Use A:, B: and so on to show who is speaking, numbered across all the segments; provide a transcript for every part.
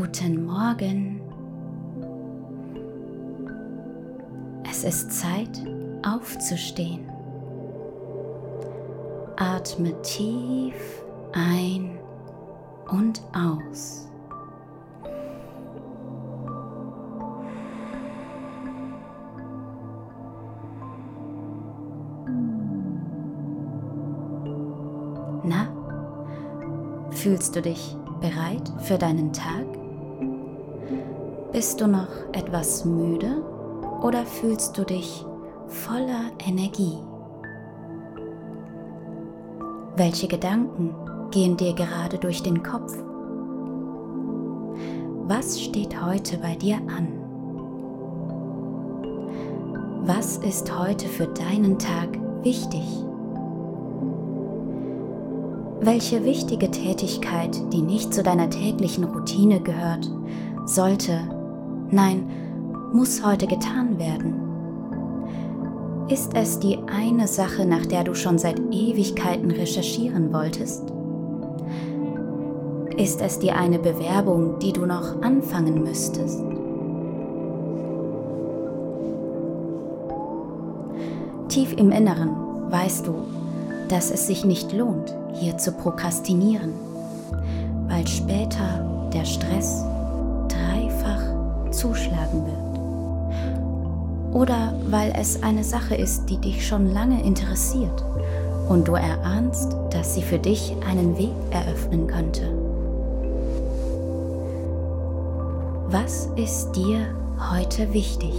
A: Guten Morgen. Es ist Zeit aufzustehen. Atme tief ein und aus. Na, fühlst du dich bereit für deinen Tag? Bist du noch etwas müde oder fühlst du dich voller Energie? Welche Gedanken gehen dir gerade durch den Kopf? Was steht heute bei dir an? Was ist heute für deinen Tag wichtig? Welche wichtige Tätigkeit, die nicht zu deiner täglichen Routine gehört, sollte, nein, muss heute getan werden? Ist es die eine Sache, nach der du schon seit Ewigkeiten recherchieren wolltest? Ist es die eine Bewerbung, die du noch anfangen müsstest? Tief im Inneren weißt du, dass es sich nicht lohnt, hier zu prokrastinieren, weil später der Stress zuschlagen wird. Oder weil es eine Sache ist, die dich schon lange interessiert und du erahnst, dass sie für dich einen Weg eröffnen könnte. Was ist dir heute wichtig?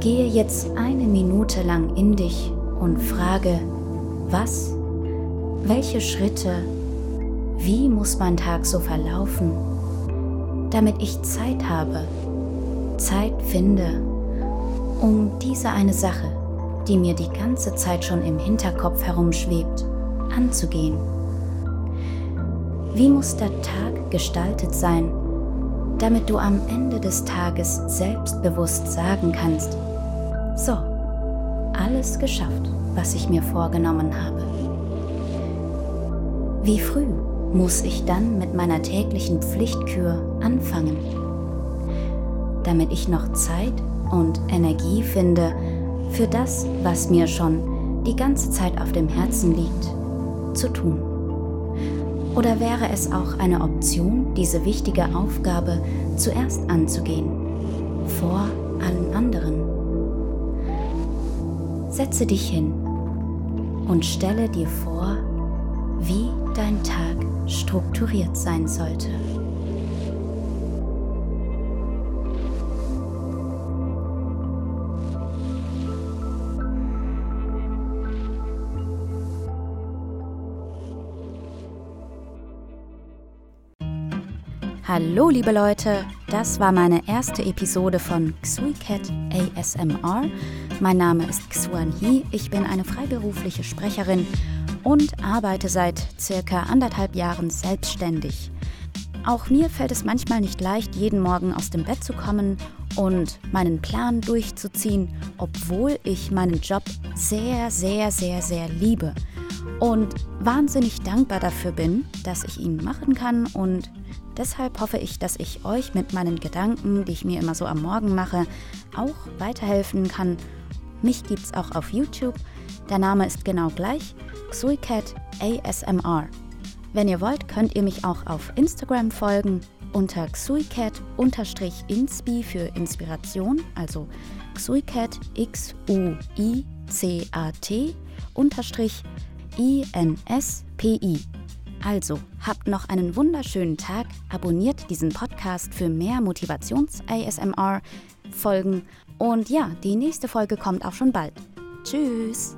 A: Gehe jetzt eine Minute lang in dich und frage, was, welche Schritte, wie muss mein Tag so verlaufen, damit ich Zeit habe, Zeit finde, um diese eine Sache, die mir die ganze Zeit schon im Hinterkopf herumschwebt, anzugehen. Wie muss der Tag gestaltet sein, damit du am Ende des Tages selbstbewusst sagen kannst, so, alles geschafft, was ich mir vorgenommen habe. Wie früh muss ich dann mit meiner täglichen Pflichtkür anfangen, damit ich noch Zeit und Energie finde für das, was mir schon die ganze Zeit auf dem Herzen liegt, zu tun? Oder wäre es auch eine Option, diese wichtige Aufgabe zuerst anzugehen, vor allen anderen? Setze dich hin und stelle dir vor, strukturiert sein sollte. Hallo liebe Leute, das war meine erste Episode von XuiCat ASMR. Mein Name ist Xuan He, ich bin eine freiberufliche Sprecherin und arbeite seit circa anderthalb Jahren selbstständig. Auch mir fällt es manchmal nicht leicht, jeden Morgen aus dem Bett zu kommen und meinen Plan durchzuziehen, obwohl ich meinen Job sehr, sehr, sehr, sehr liebe und wahnsinnig dankbar dafür bin, dass ich ihn machen kann und Deshalb hoffe ich, dass ich euch mit meinen Gedanken, die ich mir immer so am Morgen mache, auch weiterhelfen kann. Mich gibt es auch auf YouTube. Der Name ist genau gleich: Xuicat ASMR. Wenn ihr wollt, könnt ihr mich auch auf Instagram folgen unter xuicat-inspi für Inspiration, also xuicat X-U-I-C-A-T unterstrich I-N-S-P-I. Also, habt noch einen wunderschönen Tag, abonniert diesen Podcast für mehr Motivations-ASMR-Folgen und ja, die nächste Folge kommt auch schon bald. Tschüss!